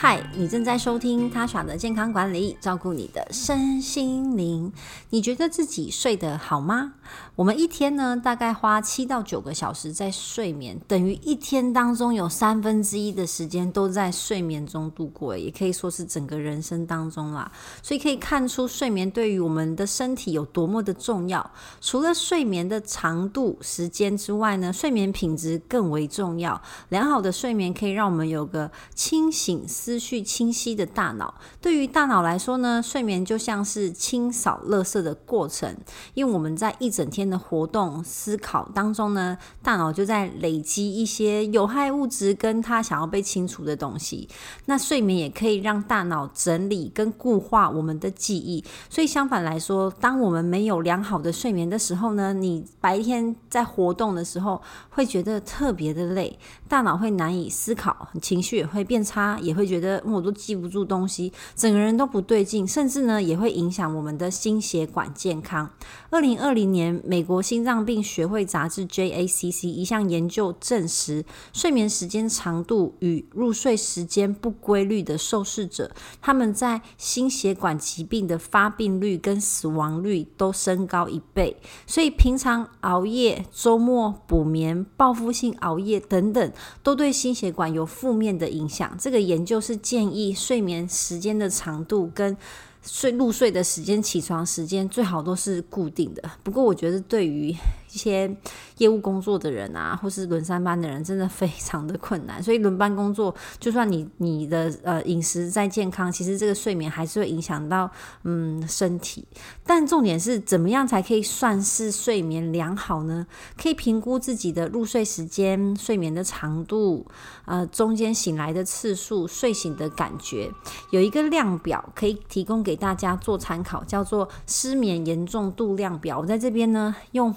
嗨，你正在收听他耍的健康管理，照顾你的身心灵。你觉得自己睡得好吗？我们一天呢，大概花七到九个小时在睡眠，等于一天当中有三分之一的时间都在睡眠中度过，也可以说是整个人生当中啦。所以可以看出睡眠对于我们的身体有多么的重要。除了睡眠的长度、时间之外呢，睡眠品质更为重要。良好的睡眠可以让我们有个清醒。思绪清晰的大脑，对于大脑来说呢，睡眠就像是清扫垃圾的过程。因为我们在一整天的活动思考当中呢，大脑就在累积一些有害物质，跟它想要被清除的东西。那睡眠也可以让大脑整理跟固化我们的记忆。所以相反来说，当我们没有良好的睡眠的时候呢，你白天在活动的时候会觉得特别的累，大脑会难以思考，情绪也会变差，也会觉。觉得我都记不住东西，整个人都不对劲，甚至呢也会影响我们的心血管健康。二零二零年，美国心脏病学会杂志 JACC 一项研究证实，睡眠时间长度与入睡时间不规律的受试者，他们在心血管疾病的发病率跟死亡率都升高一倍。所以，平常熬夜、周末补眠、报复性熬夜等等，都对心血管有负面的影响。这个研究是建议睡眠时间的长度跟睡入睡的时间、起床时间最好都是固定的。不过，我觉得对于一些业务工作的人啊，或是轮三班的人，真的非常的困难。所以轮班工作，就算你你的呃饮食再健康，其实这个睡眠还是会影响到嗯身体。但重点是怎么样才可以算是睡眠良好呢？可以评估自己的入睡时间、睡眠的长度、呃中间醒来的次数、睡醒的感觉，有一个量表可以提供给大家做参考，叫做失眠严重度量表。我在这边呢用。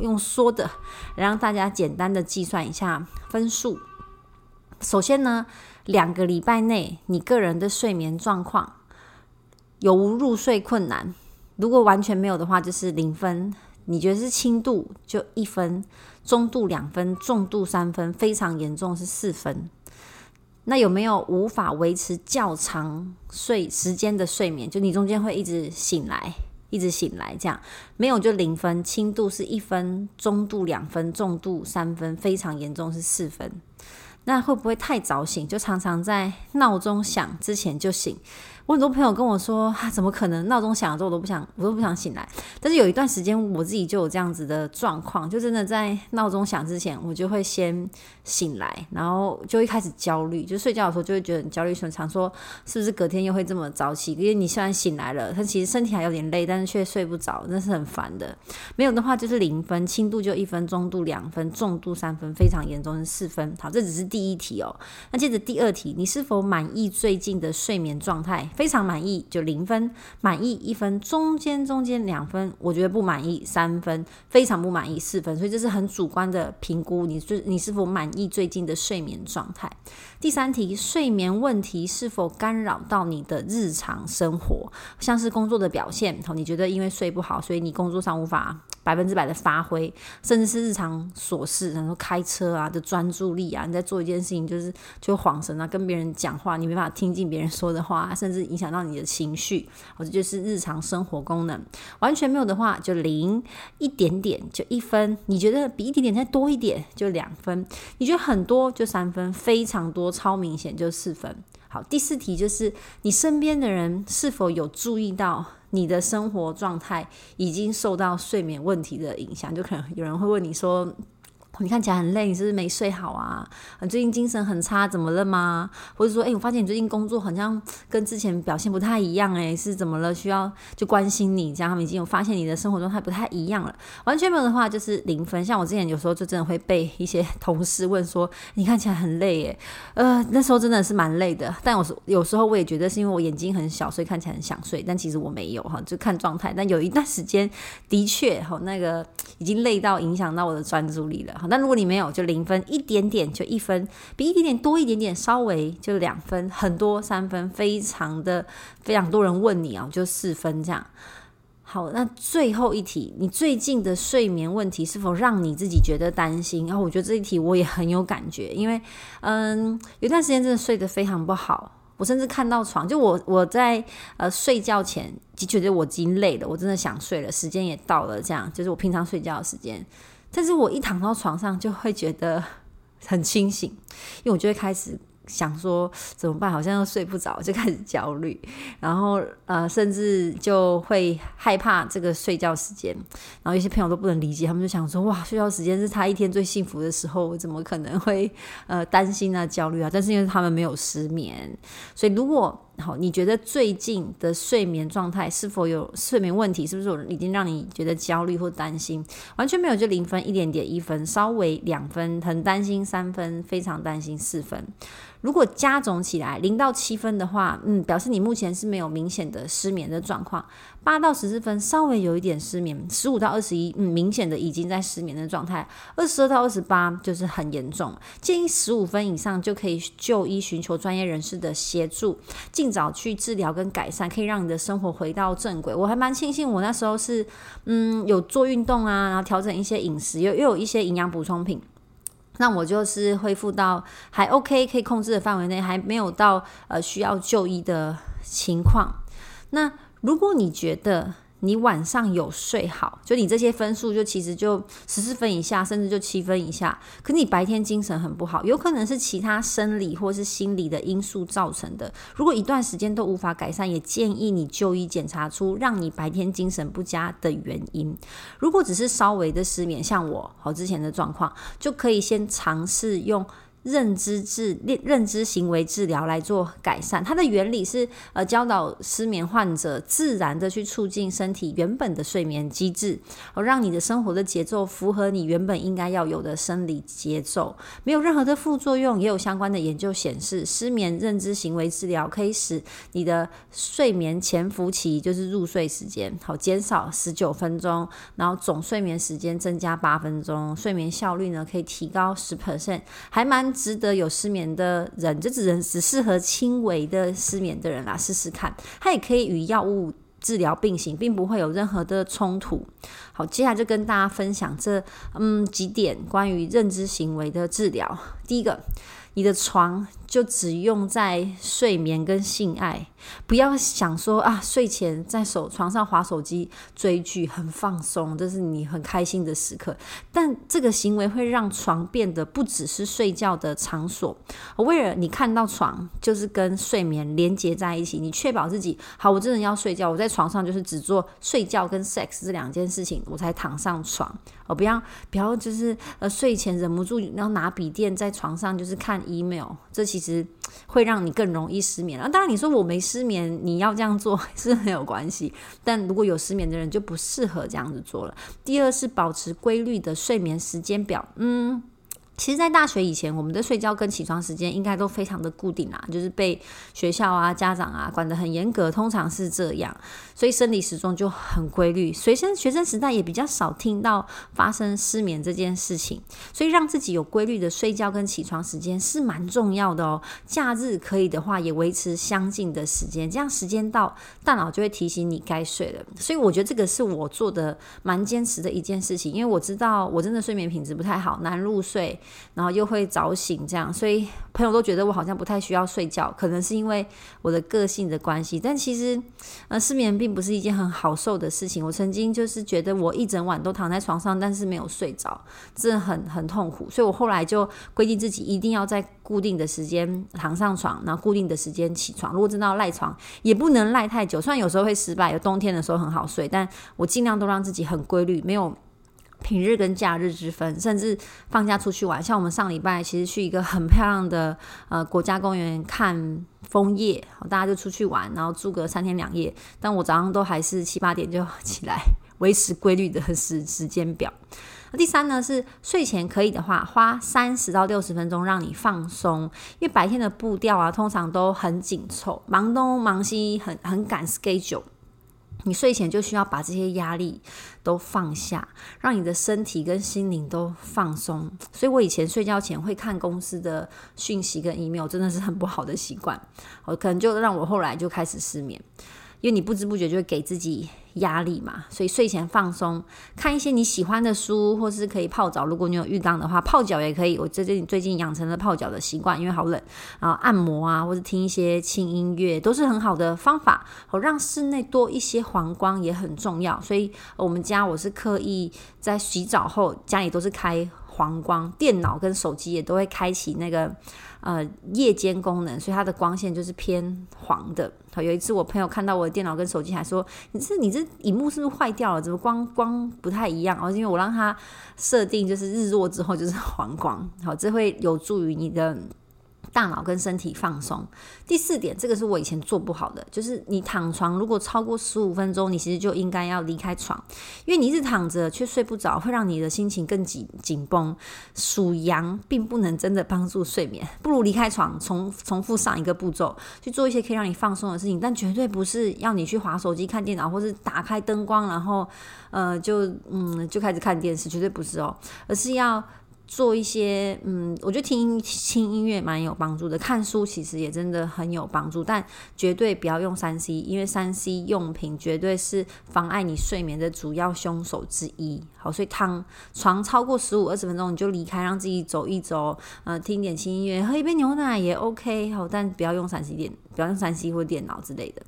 用说的，让大家简单的计算一下分数。首先呢，两个礼拜内你个人的睡眠状况有无入睡困难？如果完全没有的话，就是零分。你觉得是轻度就一分，中度两分，重度三分，非常严重是四分。那有没有无法维持较长睡时间的睡眠？就你中间会一直醒来？一直醒来，这样没有就零分，轻度是一分，中度两分，重度三分，非常严重是四分。那会不会太早醒？就常常在闹钟响之前就醒。我很多朋友跟我说，啊，怎么可能？闹钟响了之后我都不想，我都不想醒来。但是有一段时间，我自己就有这样子的状况，就真的在闹钟响之前，我就会先醒来，然后就会开始焦虑。就睡觉的时候就会觉得很焦虑，想说是不是隔天又会这么早起？因为你虽然醒来了，但其实身体还有点累，但是却睡不着，那是很烦的。没有的话就是零分，轻度就一分，中度两分，重度三分，非常严重是四分。好，这只是第一题哦。那接着第二题，你是否满意最近的睡眠状态？非常满意就零分，满意一分，中间中间两分，我觉得不满意三分，非常不满意四分，所以这是很主观的评估，你最你是否满意最近的睡眠状态？第三题，睡眠问题是否干扰到你的日常生活，像是工作的表现，你觉得因为睡不好，所以你工作上无法百分之百的发挥，甚至是日常琐事，然后开车啊的专注力啊，你在做一件事情就是就晃神啊，跟别人讲话你没办法听进别人说的话，甚至影响到你的情绪，或者就是日常生活功能。完全没有的话就零，一点点就一分，你觉得比一点点再多一点就两分，你觉得很多就三分，非常多超明显就四分。好，第四题就是你身边的人是否有注意到你的生活状态已经受到睡眠问题的影响？就可能有人会问你说：“你看起来很累，你是不是没睡好啊？你最近精神很差，怎么了吗？或者说，哎、我发现你最近工作好像跟之前表现不太一样，哎，是怎么了？需要就关心你，这样他们已经有发现你的生活状态不太一样了。完全没有的话就是零分。像我之前有时候就真的会被一些 同事问说，你看起来很累，哎，呃，那时候真的是蛮累的。但我是有时候我也觉得是因为我眼睛很小，所以看起来很想睡，但其实我没有哈，就看状态。但有一段时间的确哈，那个已经累到影响到我的专注力了。那如果你没有，就零分，一点点就一分，比一点点多一点点，稍微就两分，很多三分，非常的非常多人问你啊，就四分这样。好，那最后一题，你最近的睡眠问题是否让你自己觉得担心？然后我觉得这一题我也很有感觉，因为嗯，有段时间真的睡得非常不好，我甚至看到床，就我我在呃睡觉前就觉得我已经累了，我真的想睡了，时间也到了，这样就是我平常睡觉的时间。但是我一躺到床上就会觉得 很清醒，因为我就会开始想说怎么办，好像又睡不着，就开始焦虑，然后呃，甚至就会害怕这个睡觉时间。然后有些朋友都不能理解，他们就想说哇，睡觉时间是他一天最幸福的时候，我怎么可能会呃担心啊、焦虑啊？但是因为他们没有失眠，所以如果好，你觉得最近的睡眠状态是否有睡眠问题？是不是已经让你觉得焦虑或担心？完全没有就零分，一点点一分，稍微两分，很担心三分，非常担心四分。如果加总起来零到七分的话，嗯，表示你目前是没有明显的失眠的状况。八到十四分稍微有一点失眠，十五到二十一，嗯，明显的已经在失眠的状态。二十二到二十八就是很严重，建议十五分以上就可以就医寻求专业人士的协助，尽早去治疗跟改善，可以让你的生活回到正轨。我还蛮庆幸我那时候是嗯有做运动啊，然后调整一些饮食，又又有一些营养补充品。那我就是恢复到还 OK 可以控制的范围内，还没有到呃需要就医的情况。那如果你觉得，你晚上有睡好，就你这些分数就其实就十四分以下，甚至就七分以下。可你白天精神很不好，有可能是其他生理或是心理的因素造成的。如果一段时间都无法改善，也建议你就医检查出让你白天精神不佳的原因。如果只是稍微的失眠，像我好之前的状况，就可以先尝试用。认知治认知行为治疗来做改善，它的原理是呃教导失眠患者自然的去促进身体原本的睡眠机制，而让你的生活的节奏符合你原本应该要有的生理节奏，没有任何的副作用。也有相关的研究显示，失眠认知行为治疗可以使你的睡眠潜伏期，就是入睡时间，好减少十九分钟，然后总睡眠时间增加八分钟，睡眠效率呢可以提高十 percent，还蛮。值得有失眠的人，就只能只适合轻微的失眠的人啦，试试看。它也可以与药物治疗并行，并不会有任何的冲突。好，接下来就跟大家分享这嗯几点关于认知行为的治疗。第一个，你的床。就只用在睡眠跟性爱，不要想说啊，睡前在手床上划手机追剧很放松，这是你很开心的时刻。但这个行为会让床变得不只是睡觉的场所。为了你看到床就是跟睡眠连接在一起，你确保自己好，我真的要睡觉，我在床上就是只做睡觉跟 sex 这两件事情，我才躺上床。哦，不要不要就是呃睡前忍不住要拿笔电在床上就是看 email，这其实。会让你更容易失眠。当然你说我没失眠，你要这样做 是很有关系。但如果有失眠的人就不适合这样子做了。第二是保持规律的睡眠时间表。嗯。其实，在大学以前，我们的睡觉跟起床时间应该都非常的固定啦，就是被学校啊、家长啊管得很严格，通常是这样，所以生理时钟就很规律。学生学生时代也比较少听到发生失眠这件事情，所以让自己有规律的睡觉跟起床时间是蛮重要的哦。假日可以的话，也维持相近的时间，这样时间到，大脑就会提醒你该睡了。所以我觉得这个是我做的蛮坚持的一件事情，因为我知道我真的睡眠品质不太好，难入睡。然后又会早醒，这样，所以朋友都觉得我好像不太需要睡觉，可能是因为我的个性的关系。但其实，呃，失眠并不是一件很好受的事情。我曾经就是觉得我一整晚都躺在床上，但是没有睡着，真的很很痛苦。所以我后来就规定自己一定要在固定的时间躺上床，然后固定的时间起床。如果真的要赖床，也不能赖太久。虽然有时候会失败，有冬天的时候很好睡，但我尽量都让自己很规律，没有。平日跟假日之分，甚至放假出去玩。像我们上礼拜其实去一个很漂亮的呃国家公园看枫叶，大家就出去玩，然后住个三天两夜。但我早上都还是七八点就 起来，维持规律的时时间表。第三呢是睡前可以的话，花三十到六十分钟让你放松，因为白天的步调啊通常都很紧凑，忙东忙西，很很赶 schedule。你睡前就需要把这些压力都放下，让你的身体跟心灵都放松。所以我以前睡觉前会看公司的讯息跟 email，真的是很不好的习惯，我可能就让我后来就开始失眠。因为你不知不觉就会给自己压力嘛，所以睡前放松，看一些你喜欢的书，或是可以泡澡。如果你有浴缸的话，泡脚也可以。我最近最近养成了泡脚的习惯，因为好冷。啊按摩啊，或者听一些轻音乐，都是很好的方法。好，让室内多一些黄光也很重要。所以我们家我是刻意在洗澡后，家里都是开黄光，电脑跟手机也都会开启那个。呃，夜间功能，所以它的光线就是偏黄的。好，有一次我朋友看到我的电脑跟手机，还说：“你这你这荧幕是不是坏掉了？怎么光光不太一样？”哦，因为我让它设定就是日落之后就是黄光。好，这会有助于你的。大脑跟身体放松。第四点，这个是我以前做不好的，就是你躺床如果超过十五分钟，你其实就应该要离开床，因为你一直躺着却睡不着，会让你的心情更紧紧绷。数羊并不能真的帮助睡眠，不如离开床，重重复上一个步骤，去做一些可以让你放松的事情，但绝对不是要你去划手机、看电脑，或是打开灯光，然后呃就嗯就开始看电视，绝对不是哦，而是要。做一些嗯，我觉得听轻音乐蛮有帮助的，看书其实也真的很有帮助，但绝对不要用三 C，因为三 C 用品绝对是妨碍你睡眠的主要凶手之一。好，所以躺床超过十五二十分钟你就离开，让自己走一走，呃，听点轻音乐，喝一杯牛奶也 OK。好，但不要用三 C 电，不要用三 C 或电脑之类的。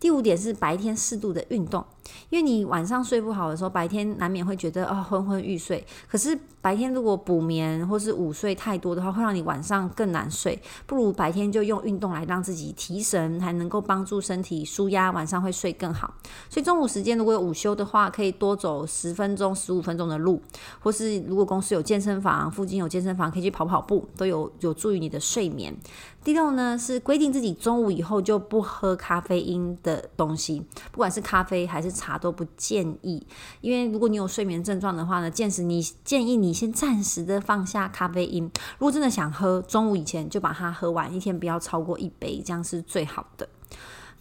第五点是白天适度的运动，因为你晚上睡不好的时候，白天难免会觉得哦昏昏欲睡。可是白天如果补眠或是午睡太多的话，会让你晚上更难睡。不如白天就用运动来让自己提神，还能够帮助身体舒压，晚上会睡更好。所以中午时间如果有午休的话，可以多走十分钟、十五分钟的路，或是如果公司有健身房，附近有健身房，可以去跑跑步，都有有助于你的睡眠。第六呢，是规定自己中午以后就不喝咖啡因的东西，不管是咖啡还是茶都不建议，因为如果你有睡眠症状的话呢，建时你建议你先暂时的放下咖啡因，如果真的想喝，中午以前就把它喝完，一天不要超过一杯，这样是最好的。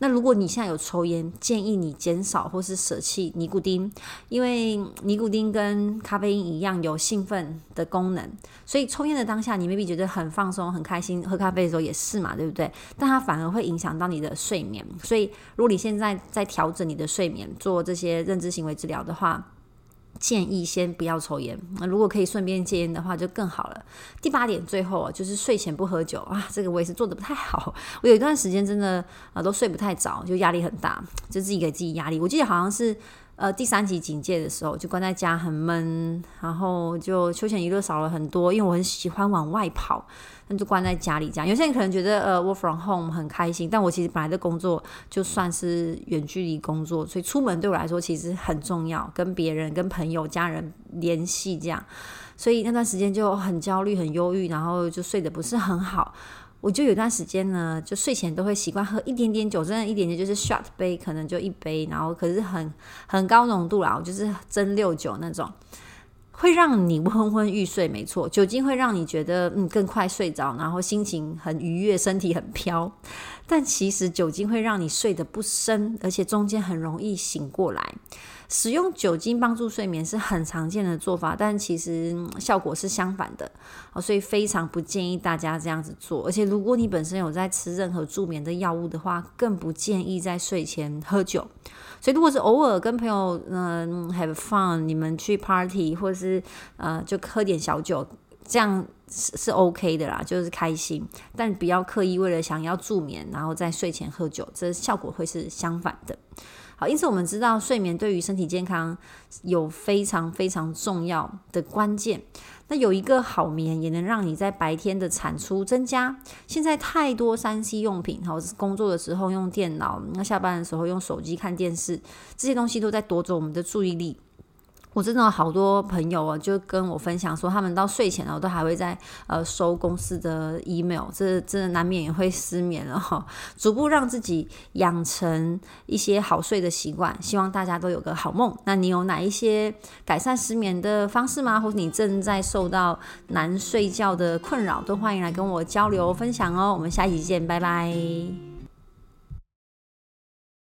那如果你现在有抽烟，建议你减少或是舍弃尼古丁，因为尼古丁跟咖啡因一样有兴奋的功能，所以抽烟的当下你 maybe 觉得很放松、很开心，喝咖啡的时候也是嘛，对不对？但它反而会影响到你的睡眠，所以如果你现在在调整你的睡眠，做这些认知行为治疗的话。建议先不要抽烟，那如果可以顺便戒烟的话就更好了。第八点，最后啊，就是睡前不喝酒啊，这个我也是做的不太好。我有一段时间真的啊都睡不太着，就压力很大，就自己给自己压力。我记得好像是。呃，第三级警戒的时候，就关在家很闷，然后就休闲娱乐少了很多，因为我很喜欢往外跑，那就关在家里这样。有些人可能觉得呃，work from home 很开心，但我其实本来的工作就算是远距离工作，所以出门对我来说其实很重要，跟别人、跟朋友、家人联系这样，所以那段时间就很焦虑、很忧郁，然后就睡得不是很好。我就有段时间呢，就睡前都会习惯喝一点点酒，真的一点点就是 shot 杯，可能就一杯，然后可是很很高浓度啦，我就是蒸六酒那种，会让你昏昏欲睡。没错，酒精会让你觉得嗯更快睡着，然后心情很愉悦，身体很飘。但其实酒精会让你睡得不深，而且中间很容易醒过来。使用酒精帮助睡眠是很常见的做法，但其实效果是相反的，所以非常不建议大家这样子做。而且如果你本身有在吃任何助眠的药物的话，更不建议在睡前喝酒。所以如果是偶尔跟朋友嗯 have fun，你们去 party 或者是呃就喝点小酒，这样是是 OK 的啦，就是开心，但不要刻意为了想要助眠，然后在睡前喝酒，这效果会是相反的。好，因此我们知道睡眠对于身体健康有非常非常重要的关键。那有一个好眠，也能让你在白天的产出增加。现在太多三 C 用品，好，工作的时候用电脑，那下班的时候用手机看电视，这些东西都在夺走我们的注意力。我真的好多朋友啊，就跟我分享说，他们到睡前了，都还会在呃收公司的 email，这真的难免也会失眠了哈。逐步让自己养成一些好睡的习惯，希望大家都有个好梦。那你有哪一些改善失眠的方式吗？或者你正在受到难睡觉的困扰，都欢迎来跟我交流分享哦。我们下期见，拜拜。